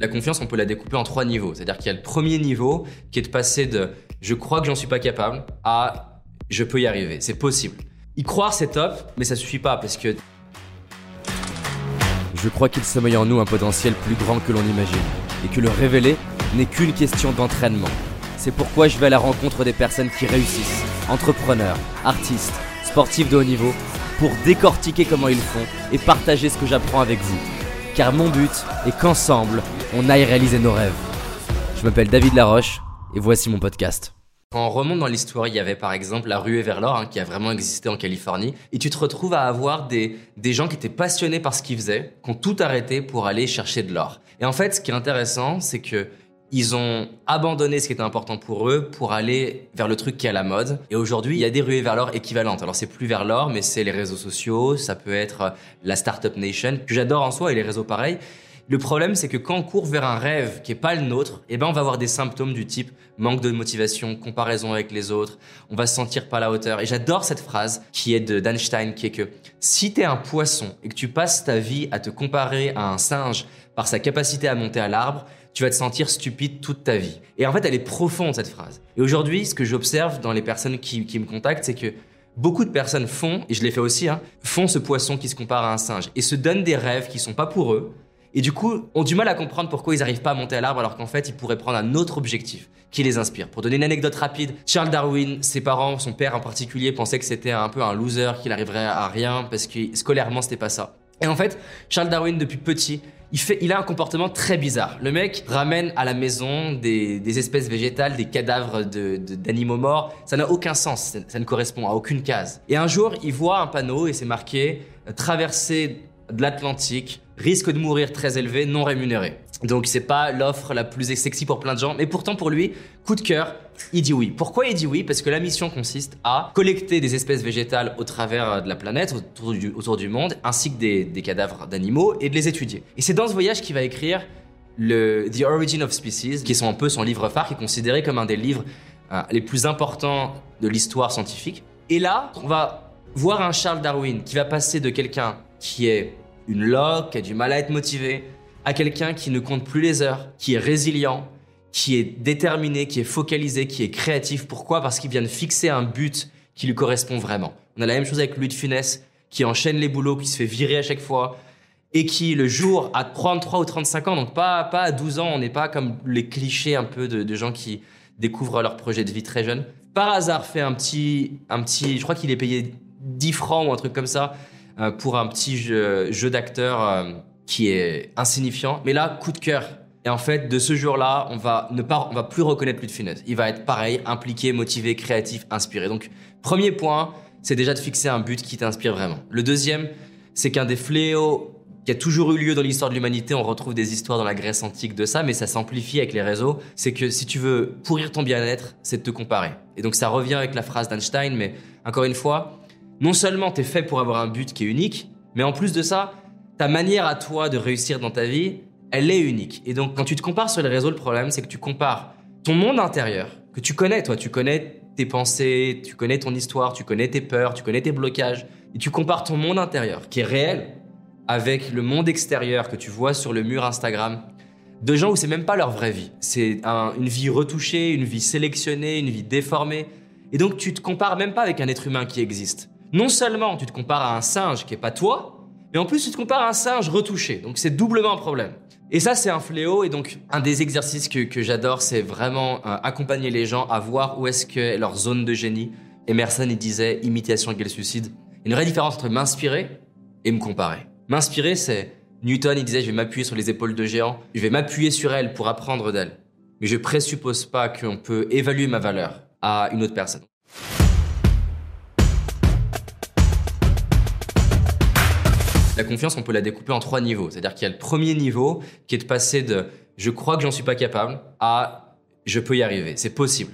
La confiance, on peut la découper en trois niveaux. C'est-à-dire qu'il y a le premier niveau qui est de passer de je crois que j'en suis pas capable à je peux y arriver. C'est possible. Y croire, c'est top, mais ça suffit pas parce que Je crois qu'il sommeille en nous un potentiel plus grand que l'on imagine, et que le révéler n'est qu'une question d'entraînement. C'est pourquoi je vais à la rencontre des personnes qui réussissent, entrepreneurs, artistes, sportifs de haut niveau, pour décortiquer comment ils font et partager ce que j'apprends avec vous. Car mon but est qu'ensemble, on aille réaliser nos rêves. Je m'appelle David Laroche, et voici mon podcast. Quand on remonte dans l'histoire, il y avait par exemple la ruée vers l'or hein, qui a vraiment existé en Californie. Et tu te retrouves à avoir des, des gens qui étaient passionnés par ce qu'ils faisaient, qui ont tout arrêté pour aller chercher de l'or. Et en fait, ce qui est intéressant, c'est que ils ont abandonné ce qui était important pour eux pour aller vers le truc qui est à la mode. Et aujourd'hui, il y a des ruées vers l'or équivalentes. Alors c'est plus vers l'or, mais c'est les réseaux sociaux, ça peut être la Startup Nation, que j'adore en soi, et les réseaux pareils. Le problème, c'est que quand on court vers un rêve qui est pas le nôtre, eh ben, on va avoir des symptômes du type manque de motivation, comparaison avec les autres, on va se sentir pas à la hauteur. Et j'adore cette phrase qui est de d'Einstein, qui est que si t'es un poisson et que tu passes ta vie à te comparer à un singe par sa capacité à monter à l'arbre, tu vas te sentir stupide toute ta vie. Et en fait, elle est profonde, cette phrase. Et aujourd'hui, ce que j'observe dans les personnes qui, me contactent, c'est que beaucoup de personnes font, et je l'ai fait aussi, hein, font ce poisson qui se compare à un singe et se donnent des rêves qui sont pas pour eux, et du coup, ont du mal à comprendre pourquoi ils n'arrivent pas à monter à l'arbre alors qu'en fait, ils pourraient prendre un autre objectif qui les inspire. Pour donner une anecdote rapide, Charles Darwin, ses parents, son père en particulier, pensaient que c'était un peu un loser, qu'il arriverait à rien parce que scolairement, c'était pas ça. Et en fait, Charles Darwin, depuis petit, il, fait, il a un comportement très bizarre. Le mec ramène à la maison des, des espèces végétales, des cadavres d'animaux de, morts. Ça n'a aucun sens, ça, ça ne correspond à aucune case. Et un jour, il voit un panneau et c'est marqué euh, traverser de l'Atlantique, risque de mourir très élevé, non rémunéré. Donc c'est pas l'offre la plus sexy pour plein de gens, mais pourtant pour lui, coup de cœur, il dit oui. Pourquoi il dit oui? Parce que la mission consiste à collecter des espèces végétales au travers de la planète, autour du, du monde, ainsi que des, des cadavres d'animaux, et de les étudier. Et c'est dans ce voyage qu'il va écrire le The Origin of Species, qui est un peu son livre phare, qui est considéré comme un des livres euh, les plus importants de l'histoire scientifique. Et là, on va voir un Charles Darwin qui va passer de quelqu'un qui est une loque, qui a du mal à être motivé, à quelqu'un qui ne compte plus les heures, qui est résilient, qui est déterminé, qui est focalisé, qui est créatif. Pourquoi? Parce qu'il vient de fixer un but qui lui correspond vraiment. On a la même chose avec Louis de Funès, qui enchaîne les boulots, qui se fait virer à chaque fois, et qui, le jour, à 33 ou 35 ans, donc pas, pas à 12 ans, on n'est pas comme les clichés un peu de, de gens qui découvrent leur projet de vie très jeune, par hasard fait un petit, un petit je crois qu'il est payé 10 francs ou un truc comme ça, pour un petit jeu, jeu d'acteur euh, qui est insignifiant. Mais là, coup de cœur. Et en fait, de ce jour-là, on va ne pas, on va plus reconnaître plus de finesse. Il va être pareil, impliqué, motivé, créatif, inspiré. Donc, premier point, c'est déjà de fixer un but qui t'inspire vraiment. Le deuxième, c'est qu'un des fléaux qui a toujours eu lieu dans l'histoire de l'humanité, on retrouve des histoires dans la Grèce antique de ça, mais ça s'amplifie avec les réseaux, c'est que si tu veux pourrir ton bien-être, c'est de te comparer. Et donc ça revient avec la phrase d'Einstein, mais encore une fois, non seulement tu es fait pour avoir un but qui est unique, mais en plus de ça, ta manière à toi de réussir dans ta vie, elle est unique. Et donc quand tu te compares sur les réseaux, le problème c'est que tu compares ton monde intérieur, que tu connais, toi, tu connais tes pensées, tu connais ton histoire, tu connais tes peurs, tu connais tes blocages, et tu compares ton monde intérieur, qui est réel, avec le monde extérieur que tu vois sur le mur Instagram, de gens où c'est même pas leur vraie vie. C'est une vie retouchée, une vie sélectionnée, une vie déformée. Et donc tu te compares même pas avec un être humain qui existe non seulement tu te compares à un singe qui est pas toi, mais en plus tu te compares à un singe retouché. Donc c'est doublement un problème. Et ça, c'est un fléau. Et donc, un des exercices que, j'adore, c'est vraiment euh, accompagner les gens à voir où est-ce que leur zone de génie. Emerson, il disait imitation égale suicide. Une vraie différence entre m'inspirer et me comparer. M'inspirer, c'est Newton, il disait je vais m'appuyer sur les épaules de géants, je vais m'appuyer sur elles pour apprendre d'elles. Mais je présuppose pas qu'on peut évaluer ma valeur à une autre personne. La confiance, on peut la découper en trois niveaux. C'est-à-dire qu'il y a le premier niveau qui est de passer de je crois que j'en suis pas capable à je peux y arriver. C'est possible.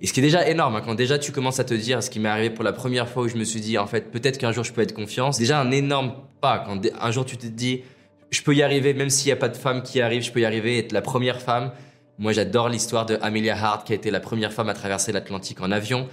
Et ce qui est déjà énorme, hein, quand déjà tu commences à te dire ce qui m'est arrivé pour la première fois où je me suis dit en fait peut-être qu'un jour je peux être confiance, déjà un énorme pas. Quand un jour tu te dis je peux y arriver même s'il n'y a pas de femme qui arrive, je peux y arriver, être la première femme. Moi j'adore l'histoire de Amelia Hart qui a été la première femme à traverser l'Atlantique en avion.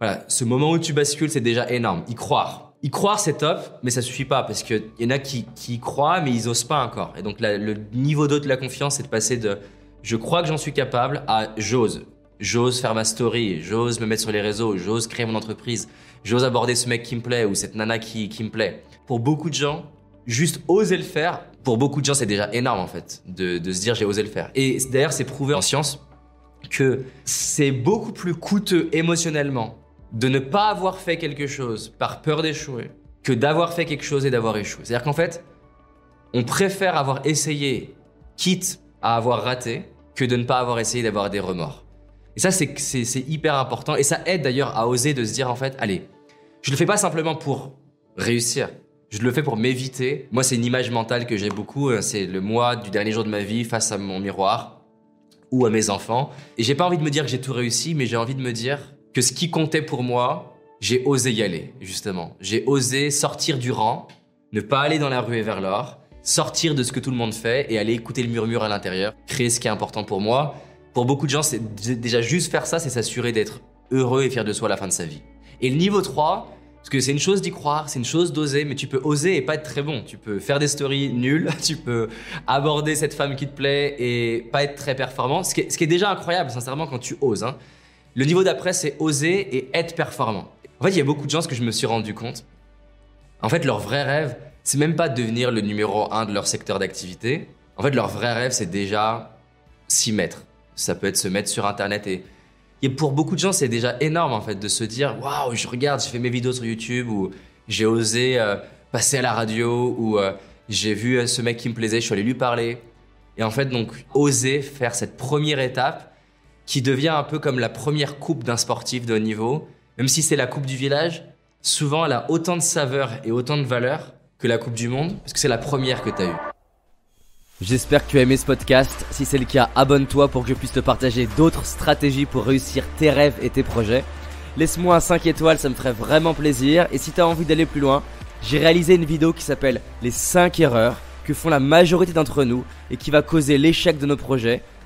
Voilà, ce moment où tu bascules c'est déjà énorme. Y croire. Y croire, c'est top, mais ça suffit pas parce qu'il y en a qui, qui y croient, mais ils osent pas encore. Et donc, le niveau d'eau de la confiance, c'est de passer de je crois que j'en suis capable à j'ose. J'ose faire ma story, j'ose me mettre sur les réseaux, j'ose créer mon entreprise, j'ose aborder ce mec qui me plaît ou cette nana qui, qui me plaît. Pour beaucoup de gens, juste oser le faire, pour beaucoup de gens, c'est déjà énorme en fait, de, de se dire j'ai osé le faire. Et d'ailleurs, c'est prouvé en science que c'est beaucoup plus coûteux émotionnellement de ne pas avoir fait quelque chose par peur d'échouer que d'avoir fait quelque chose et d'avoir échoué. C'est-à-dire qu'en fait, on préfère avoir essayé, quitte à avoir raté, que de ne pas avoir essayé d'avoir des remords. Et ça, c'est hyper important. Et ça aide d'ailleurs à oser de se dire, en fait, allez, je le fais pas simplement pour réussir. Je le fais pour m'éviter. Moi, c'est une image mentale que j'ai beaucoup. euh, C'est le moi du dernier jour de ma vie face à mon miroir ou à mes enfants. Et j'ai pas envie de me dire que j'ai tout réussi, mais j'ai envie de me dire que ce qui comptait pour moi, j'ai osé y aller, justement. J'ai osé sortir du rang, ne pas aller dans la rue et vers l'or, sortir de ce que tout le monde fait et aller écouter le murmure à l'intérieur, créer ce qui est important pour moi. Pour beaucoup de gens, c'est déjà juste faire ça, c'est s'assurer d'être heureux et fier de soi à la fin de sa vie. Et le niveau 3, parce que c'est une chose d'y croire, c'est une chose d'oser, mais tu peux oser et pas être très bon. Tu peux faire des stories nulles, tu peux aborder cette femme qui te plaît et pas être très performant. Ce qui est, ce qui est déjà incroyable, sincèrement, quand tu oses. hein. Le niveau d'après, c'est oser et être performant. En fait, il y a beaucoup de gens, ce que je me suis rendu compte, en fait, leur vrai rêve, c'est même pas de devenir le numéro un de leur secteur d'activité. En fait, leur vrai rêve, c'est déjà s'y mettre. Ça peut être se mettre sur Internet et, et pour beaucoup de gens, c'est déjà énorme en fait de se dire waouh, je regarde, je fais mes vidéos sur YouTube ou j'ai osé euh, passer à la radio ou euh, j'ai vu euh, ce mec qui me plaisait, je suis allé lui parler. Et en fait, donc, oser faire cette première étape qui devient un peu comme la première coupe d'un sportif de haut niveau, même si c'est la coupe du village, souvent elle a autant de saveur et autant de valeur que la coupe du monde, parce que c'est la première que tu as eue. J'espère que tu as aimé ce podcast. Si c'est le cas, abonne-toi pour que je puisse te partager d'autres stratégies pour réussir tes rêves et tes projets. Laisse-moi un 5 étoiles, ça me ferait vraiment plaisir. Et si tu as envie d'aller plus loin, j'ai réalisé une vidéo qui s'appelle Les 5 erreurs que font la majorité d'entre nous et qui va causer l'échec de nos projets,